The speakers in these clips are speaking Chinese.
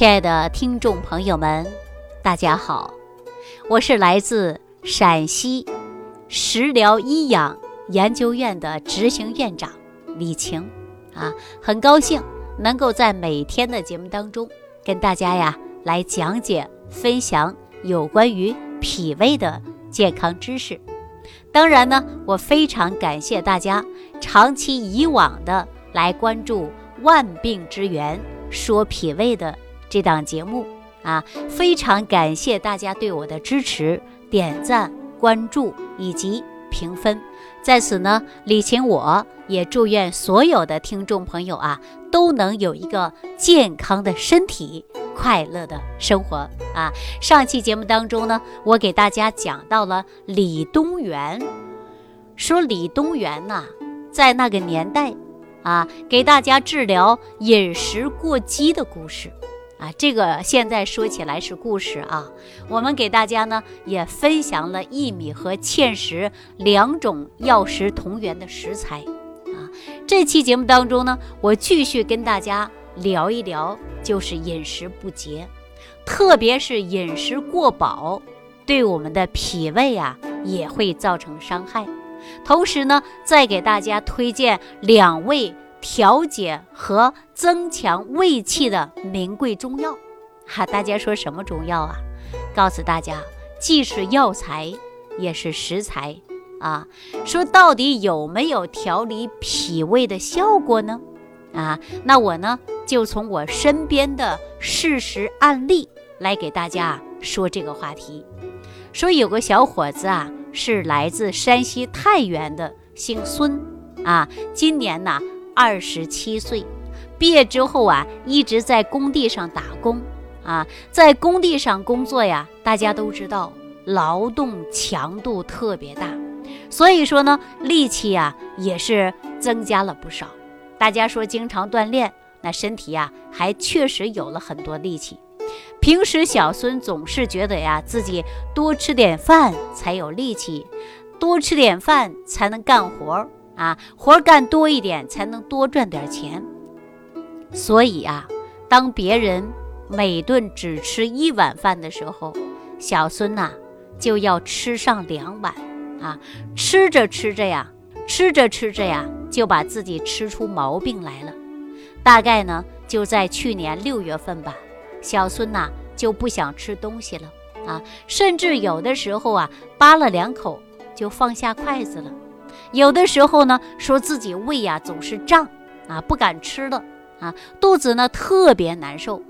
亲爱的听众朋友们，大家好，我是来自陕西食疗医养研究院的执行院长李晴啊，很高兴能够在每天的节目当中跟大家呀来讲解分享有关于脾胃的健康知识。当然呢，我非常感谢大家长期以往的来关注《万病之源》说脾胃的。这档节目啊，非常感谢大家对我的支持、点赞、关注以及评分。在此呢，李晴我也祝愿所有的听众朋友啊，都能有一个健康的身体、快乐的生活啊。上期节目当中呢，我给大家讲到了李东垣，说李东垣呐，在那个年代啊，给大家治疗饮食过激的故事。啊，这个现在说起来是故事啊。我们给大家呢也分享了薏米和芡实两种药食同源的食材啊。这期节目当中呢，我继续跟大家聊一聊，就是饮食不节，特别是饮食过饱，对我们的脾胃啊也会造成伤害。同时呢，再给大家推荐两味。调节和增强胃气的名贵中药，哈，大家说什么中药啊？告诉大家，既是药材，也是食材啊。说到底有没有调理脾胃的效果呢？啊，那我呢就从我身边的事实案例来给大家说这个话题。说有个小伙子啊，是来自山西太原的，姓孙啊，今年呢。二十七岁，毕业之后啊，一直在工地上打工啊，在工地上工作呀，大家都知道劳动强度特别大，所以说呢，力气呀也是增加了不少。大家说经常锻炼，那身体呀还确实有了很多力气。平时小孙总是觉得呀，自己多吃点饭才有力气，多吃点饭才能干活。啊，活干多一点才能多赚点钱，所以啊，当别人每顿只吃一碗饭的时候，小孙呐就要吃上两碗啊。吃着吃着呀，吃着吃着呀，就把自己吃出毛病来了。大概呢，就在去年六月份吧，小孙呐就不想吃东西了啊，甚至有的时候啊，扒了两口就放下筷子了。有的时候呢，说自己胃呀总是胀啊，不敢吃了啊，肚子呢特别难受。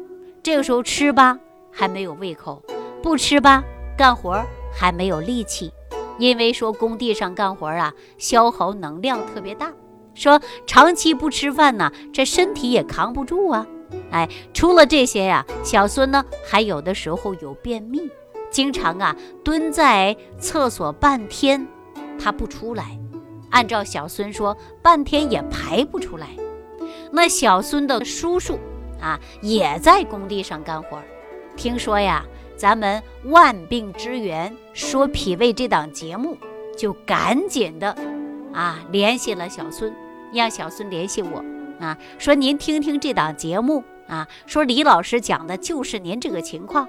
这个时候吃吧还没有胃口，不吃吧干活还没有力气，因为说工地上干活啊消耗能量特别大，说长期不吃饭呢，这身体也扛不住啊。哎，除了这些呀，小孙呢还有的时候有便秘，经常啊蹲在厕所半天，他不出来。按照小孙说，半天也排不出来。那小孙的叔叔啊，也在工地上干活。听说呀，咱们万病之源说脾胃这档节目，就赶紧的啊联系了小孙，让小孙联系我啊，说您听听这档节目啊，说李老师讲的就是您这个情况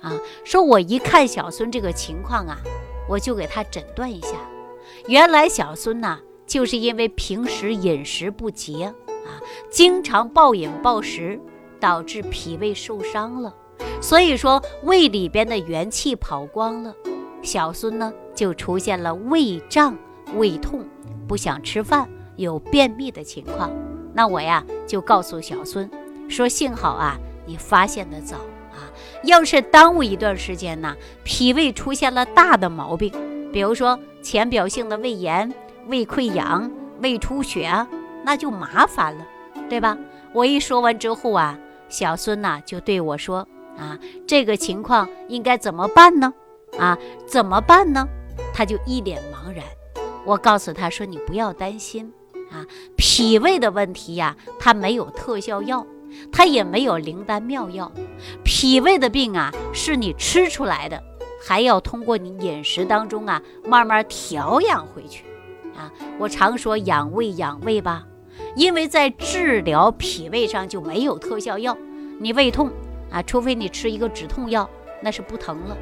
啊。说我一看小孙这个情况啊，我就给他诊断一下。原来小孙呐，就是因为平时饮食不节啊，经常暴饮暴食，导致脾胃受伤了。所以说胃里边的元气跑光了，小孙呢就出现了胃胀、胃痛、不想吃饭、有便秘的情况。那我呀就告诉小孙说：“幸好啊，你发现的早啊，要是耽误一段时间呢，脾胃出现了大的毛病。”比如说浅表性的胃炎、胃溃疡、胃出血，那就麻烦了，对吧？我一说完之后啊，小孙呐就对我说：“啊，这个情况应该怎么办呢？啊，怎么办呢？”他就一脸茫然。我告诉他说：“你不要担心啊，脾胃的问题呀，它没有特效药，它也没有灵丹妙药。脾胃的病啊，是你吃出来的。”还要通过你饮食当中啊，慢慢调养回去，啊，我常说养胃养胃吧，因为在治疗脾胃上就没有特效药。你胃痛，啊，除非你吃一个止痛药，那是不疼了，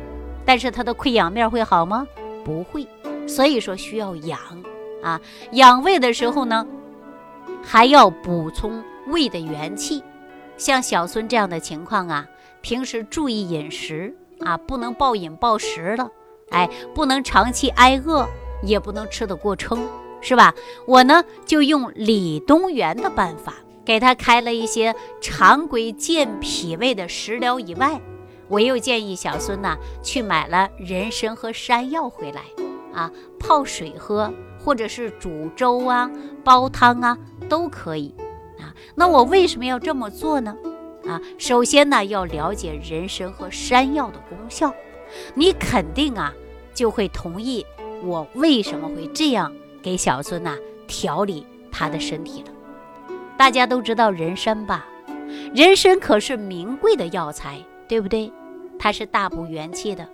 但是它的溃疡面会好吗？不会。所以说需要养啊，养胃的时候呢，还要补充胃的元气。像小孙这样的情况啊，平时注意饮食啊，不能暴饮暴食了，哎，不能长期挨饿，也不能吃得过撑，是吧？我呢就用李东垣的办法，给他开了一些常规健脾胃的食疗以外，我又建议小孙呐去买了人参和山药回来，啊，泡水喝，或者是煮粥啊、煲汤啊都可以。啊那我为什么要这么做呢？啊，首先呢要了解人参和山药的功效，你肯定啊就会同意我为什么会这样给小孙呐调理他的身体了。大家都知道人参吧？人参可是名贵的药材，对不对？它是大补元气的，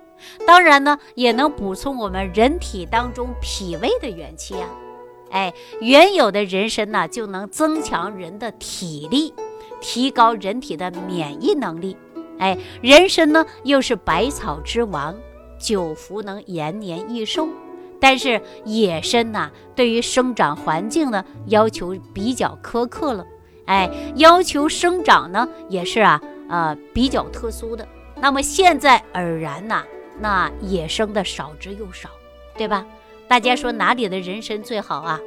当然呢也能补充我们人体当中脾胃的元气呀。哎，原有的人参呢，就能增强人的体力，提高人体的免疫能力。哎，人参呢又是百草之王，久服能延年益寿。但是野参呢，对于生长环境呢要求比较苛刻了。哎，要求生长呢也是啊，呃比较特殊的。那么现在而然呐，那野生的少之又少，对吧？大家说哪里的人参最好啊？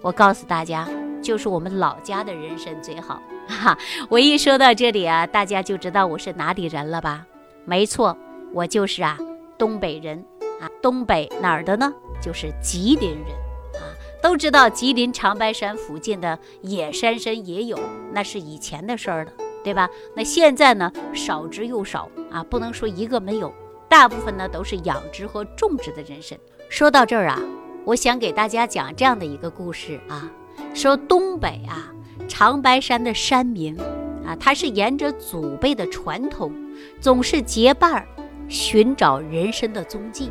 我告诉大家，就是我们老家的人参最好。哈，我一说到这里啊，大家就知道我是哪里人了吧？没错，我就是啊，东北人啊。东北哪儿的呢？就是吉林人啊。都知道吉林长白山附近的野山参也有，那是以前的事儿了，对吧？那现在呢，少之又少啊，不能说一个没有，大部分呢都是养殖和种植的人参。说到这儿啊，我想给大家讲这样的一个故事啊，说东北啊长白山的山民啊，他是沿着祖辈的传统，总是结伴儿寻找人参的踪迹。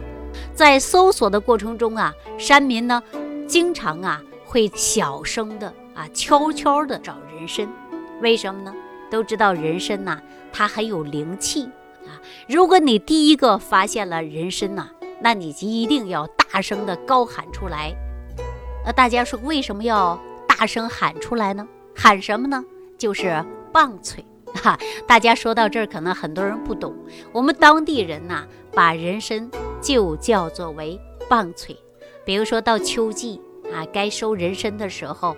在搜索的过程中啊，山民呢经常啊会小声的啊悄悄的找人参，为什么呢？都知道人参呐，它很有灵气啊。如果你第一个发现了人参呐，那你就一定要大声的高喊出来。那大家说为什么要大声喊出来呢？喊什么呢？就是棒槌哈。大家说到这儿，可能很多人不懂。我们当地人呐，把人参就叫做为棒槌。比如说到秋季啊，该收人参的时候，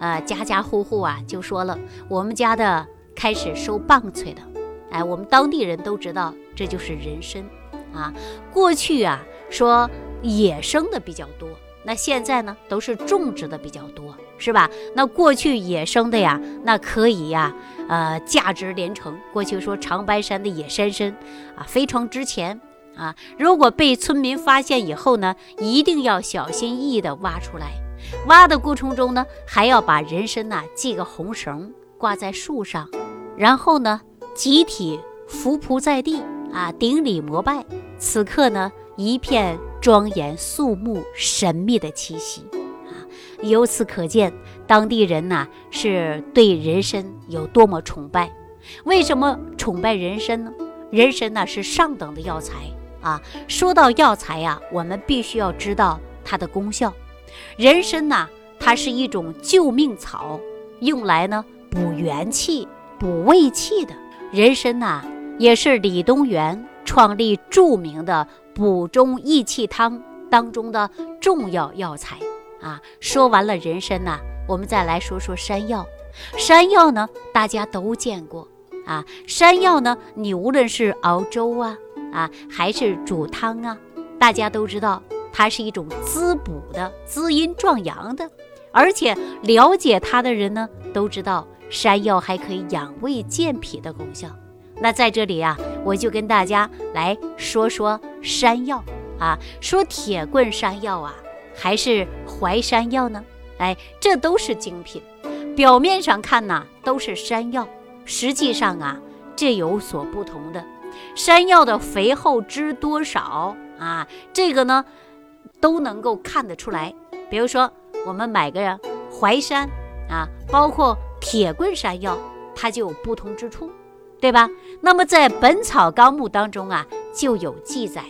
呃，家家户户啊就说了，我们家的开始收棒槌的。哎，我们当地人都知道，这就是人参。啊，过去啊说野生的比较多，那现在呢都是种植的比较多，是吧？那过去野生的呀，那可以呀，呃，价值连城。过去说长白山的野山参啊，非常值钱啊。如果被村民发现以后呢，一定要小心翼翼地挖出来。挖的过程中呢，还要把人参呐系个红绳挂在树上，然后呢集体伏匐在地。啊，顶礼膜拜，此刻呢，一片庄严肃穆、神秘的气息啊！由此可见，当地人呐是对人参有多么崇拜。为什么崇拜人参呢？人参呢是上等的药材啊！说到药材呀，我们必须要知道它的功效。人参呐，它是一种救命草，用来呢补元气、补胃气的。人参呐。也是李东垣创立著名的补中益气汤当中的重要药材啊。说完了人参呢，我们再来说说山药。山药呢，大家都见过啊。山药呢，你无论是熬粥啊啊，还是煮汤啊，大家都知道它是一种滋补的、滋阴壮阳的。而且了解它的人呢，都知道山药还可以养胃健脾的功效。那在这里啊，我就跟大家来说说山药啊，说铁棍山药啊，还是淮山药呢？哎，这都是精品。表面上看呢，都是山药，实际上啊，这有所不同的。山药的肥厚汁多少啊，这个呢，都能够看得出来。比如说，我们买个淮山啊，包括铁棍山药，它就有不同之处。对吧？那么在《本草纲目》当中啊，就有记载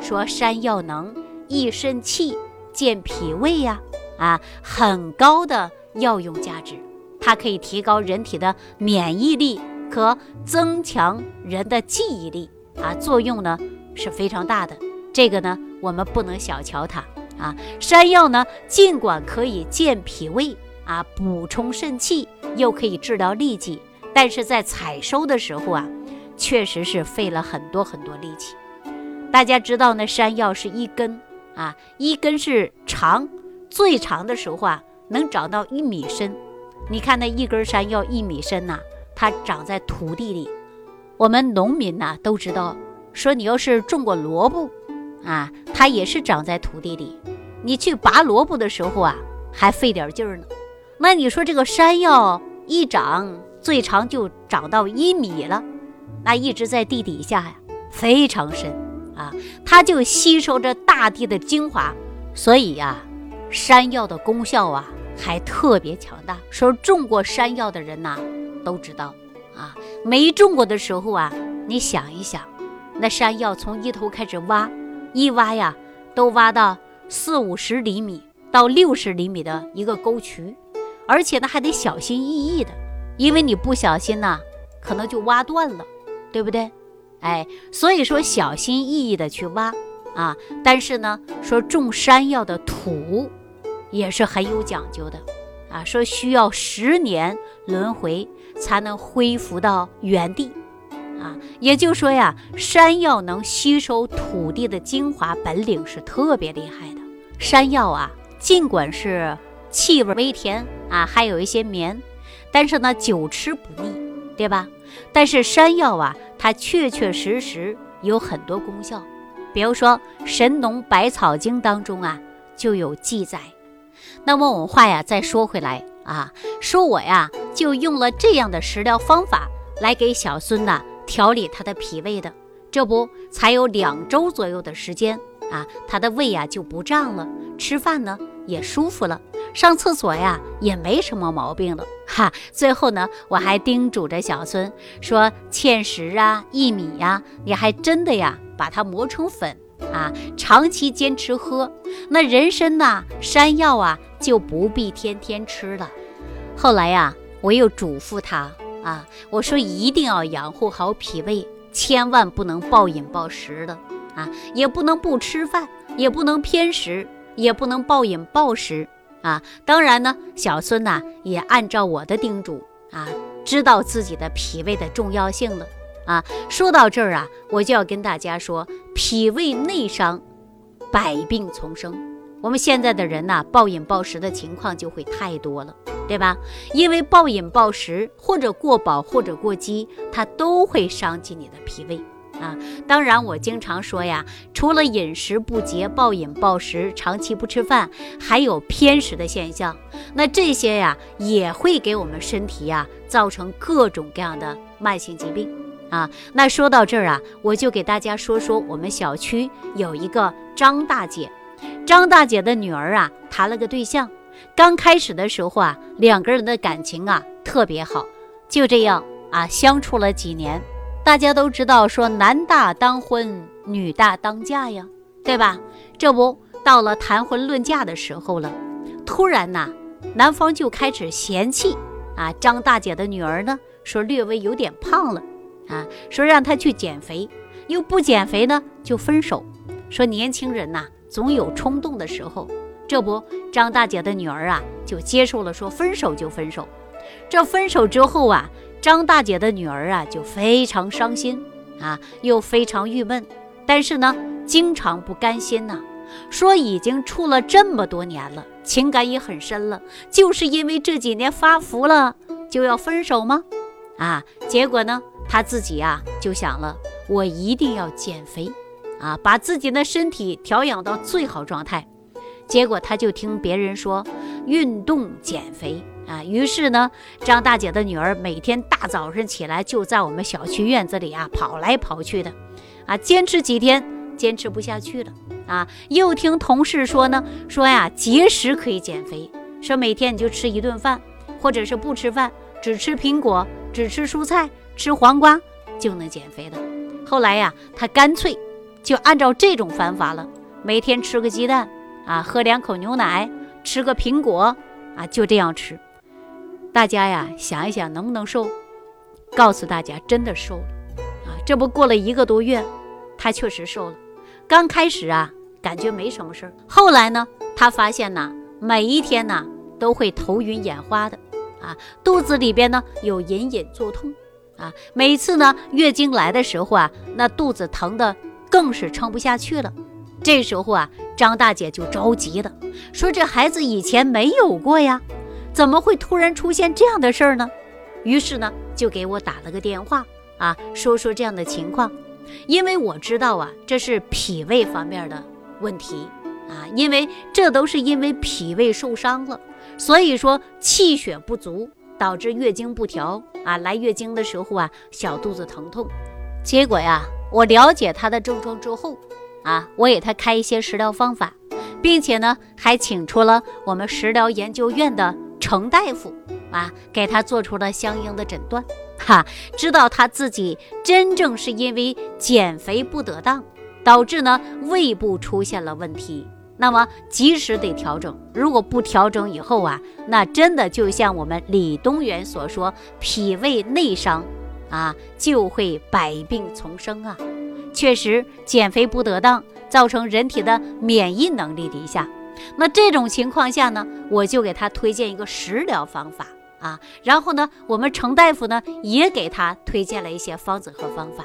说山药能益肾气、健脾胃呀，啊，很高的药用价值。它可以提高人体的免疫力，可增强人的记忆力啊，作用呢是非常大的。这个呢，我们不能小瞧它啊。山药呢，尽管可以健脾胃啊，补充肾气，又可以治疗痢疾，但是在采收的时候啊，确实是费了很多很多力气。大家知道，那山药是一根啊，一根是长，最长的时候啊，能长到一米深。你看那一根山药一米深呐，它长在土地里。我们农民呐都知道，说你要是种过萝卜，啊，它也是长在土地里。你去拔萝卜的时候啊，还费点劲儿呢。那你说这个山药一长，最长就长到一米了，那一直在地底下呀，非常深。啊，它就吸收着大地的精华，所以呀，山药的功效啊。还特别强大，说种过山药的人呐都知道。啊，没种过的时候啊，你想一想，那山药从一头开始挖，一挖呀，都挖到四五十厘米到六十厘米的一个沟渠，而且呢还得小心翼翼的，因为你不小心呐，可能就挖断了，对不对？哎，所以说小心翼翼的去挖啊，但是呢，说种山药的土。也是很有讲究的，啊，说需要十年轮回才能恢复到原地，啊，也就是说呀，山药能吸收土地的精华，本领是特别厉害的。山药啊，尽管是气味微甜啊，还有一些绵，但是呢，久吃不腻，对吧？但是山药啊，它确确实实有很多功效，比如说《神农百草经》当中啊，就有记载。那么我们话呀，再说回来啊，说我呀就用了这样的食疗方法来给小孙呐调理他的脾胃的，这不才有两周左右的时间啊，他的胃呀就不胀了，吃饭呢也舒服了，上厕所呀也没什么毛病了哈。最后呢，我还叮嘱着小孙说，芡实啊、薏米呀，你还真的呀把它磨成粉。啊，长期坚持喝，那人参呐、山药啊就不必天天吃了。后来呀，我又嘱咐他啊，我说一定要养护好脾胃，千万不能暴饮暴食的啊，也不能不吃饭，也不能偏食，也不能暴饮暴食啊。当然呢，小孙呐也按照我的叮嘱啊，知道自己的脾胃的重要性了。啊，说到这儿啊，我就要跟大家说，脾胃内伤，百病丛生。我们现在的人呐，暴饮暴食的情况就会太多了，对吧？因为暴饮暴食或者过饱或者过饥，它都会伤及你的脾胃啊。当然，我经常说呀，除了饮食不节、暴饮暴食、长期不吃饭，还有偏食的现象。那这些呀，也会给我们身体呀造成各种各样的慢性疾病。啊，那说到这儿啊，我就给大家说说我们小区有一个张大姐，张大姐的女儿啊谈了个对象，刚开始的时候啊，两个人的感情啊特别好，就这样啊相处了几年。大家都知道说男大当婚，女大当嫁呀，对吧？这不到了谈婚论嫁的时候了，突然呐，男方就开始嫌弃啊张大姐的女儿呢，说略微有点胖了。啊，说让她去减肥，又不减肥呢，就分手。说年轻人呐，总有冲动的时候。这不，张大姐的女儿啊，就接受了，说分手就分手。这分手之后啊，张大姐的女儿啊，就非常伤心啊，又非常郁闷，但是呢，经常不甘心呐。说已经处了这么多年了，情感也很深了，就是因为这几年发福了，就要分手吗？啊，结果呢？她自己呀就想了，我一定要减肥，啊，把自己的身体调养到最好状态。结果她就听别人说运动减肥啊，于是呢，张大姐的女儿每天大早上起来就在我们小区院子里啊跑来跑去的，啊，坚持几天坚持不下去了啊，又听同事说呢，说呀节食可以减肥，说每天你就吃一顿饭，或者是不吃饭，只吃苹果，只吃蔬菜。吃黄瓜就能减肥的。后来呀，他干脆就按照这种方法了，每天吃个鸡蛋啊，喝两口牛奶，吃个苹果啊，就这样吃。大家呀，想一想能不能瘦？告诉大家，真的瘦了啊！这不过了一个多月，他确实瘦了。刚开始啊，感觉没什么事儿。后来呢，他发现呢，每一天呢都会头晕眼花的，啊，肚子里边呢有隐隐作痛，啊，每次呢月经来的时候啊，那肚子疼的更是撑不下去了。这时候啊，张大姐就着急了，说这孩子以前没有过呀，怎么会突然出现这样的事儿呢？于是呢，就给我打了个电话啊，说说这样的情况，因为我知道啊，这是脾胃方面的问题啊，因为这都是因为脾胃受伤了，所以说气血不足导致月经不调啊，来月经的时候啊，小肚子疼痛。结果呀，我了解他的症状之后啊，我给他开一些食疗方法，并且呢，还请出了我们食疗研究院的程大夫。啊，给他做出了相应的诊断，哈，知道他自己真正是因为减肥不得当，导致呢胃部出现了问题，那么及时得调整，如果不调整以后啊，那真的就像我们李东垣所说，脾胃内伤，啊，就会百病丛生啊。确实，减肥不得当，造成人体的免疫能力低下，那这种情况下呢，我就给他推荐一个食疗方法。啊，然后呢，我们程大夫呢也给他推荐了一些方子和方法。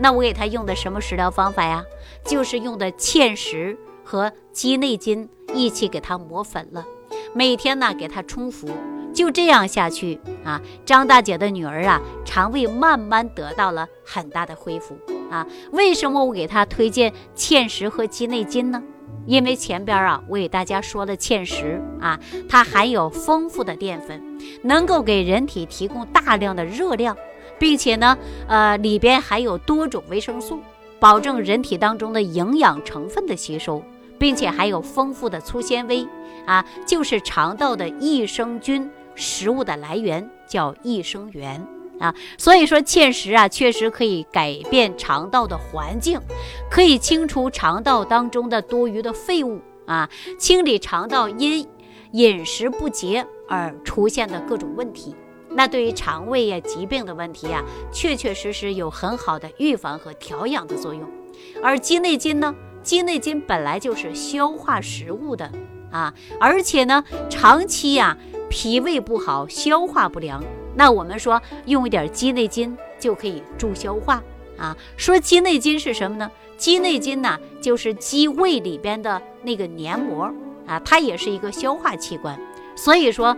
那我给他用的什么食疗方法呀？就是用的芡实和鸡内金一起给他磨粉了，每天呢给他冲服。就这样下去啊，张大姐的女儿啊，肠胃慢慢得到了很大的恢复啊。为什么我给他推荐芡实和鸡内金呢？因为前边啊，我给大家说了芡实啊，它含有丰富的淀粉，能够给人体提供大量的热量，并且呢，呃，里边含有多种维生素，保证人体当中的营养成分的吸收，并且还有丰富的粗纤维啊，就是肠道的益生菌食物的来源，叫益生元。啊，所以说芡实啊，确实可以改变肠道的环境，可以清除肠道当中的多余的废物啊，清理肠道因饮食不洁而出现的各种问题。那对于肠胃呀疾病的问题啊，确确实实有很好的预防和调养的作用。而鸡内金呢，鸡内金本来就是消化食物的啊，而且呢，长期呀脾胃不好，消化不良。那我们说用一点鸡内金就可以助消化啊。说鸡内金是什么呢？鸡内金呢，就是鸡胃里边的那个黏膜啊，它也是一个消化器官。所以说，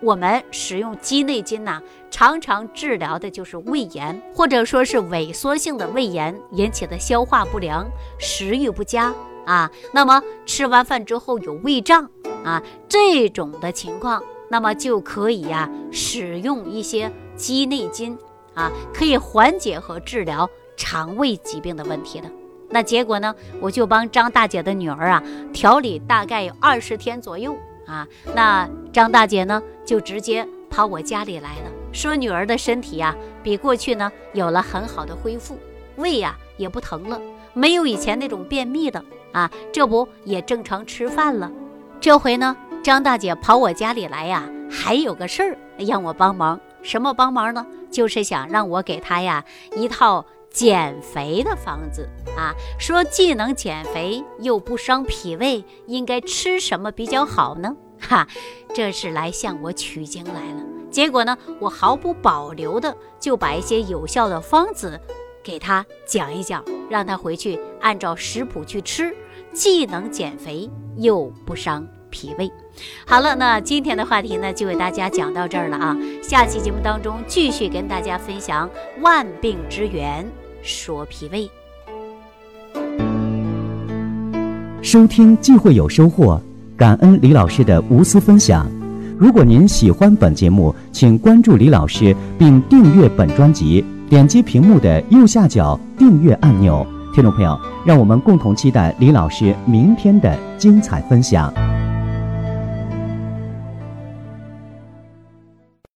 我们使用鸡内金呢，常常治疗的就是胃炎，或者说是萎缩性的胃炎引起的消化不良、食欲不佳啊。那么吃完饭之后有胃胀啊，这种的情况。那么就可以呀，使用一些鸡内金啊，可以缓解和治疗肠胃疾病的问题的。那结果呢，我就帮张大姐的女儿啊调理大概有二十天左右啊。那张大姐呢，就直接跑我家里来了，说女儿的身体呀，比过去呢有了很好的恢复，胃呀也不疼了，没有以前那种便秘的啊，这不也正常吃饭了。这回呢。张大姐跑我家里来呀，还有个事儿让我帮忙。什么帮忙呢？就是想让我给她呀一套减肥的方子啊，说既能减肥又不伤脾胃，应该吃什么比较好呢？哈，这是来向我取经来了。结果呢，我毫不保留的就把一些有效的方子给她讲一讲，让她回去按照食谱去吃，既能减肥又不伤。脾胃，好了，那今天的话题呢，就为大家讲到这儿了啊。下期节目当中，继续跟大家分享万病之源，说脾胃。收听既会有收获，感恩李老师的无私分享。如果您喜欢本节目，请关注李老师并订阅本专辑，点击屏幕的右下角订阅按钮。听众朋友，让我们共同期待李老师明天的精彩分享。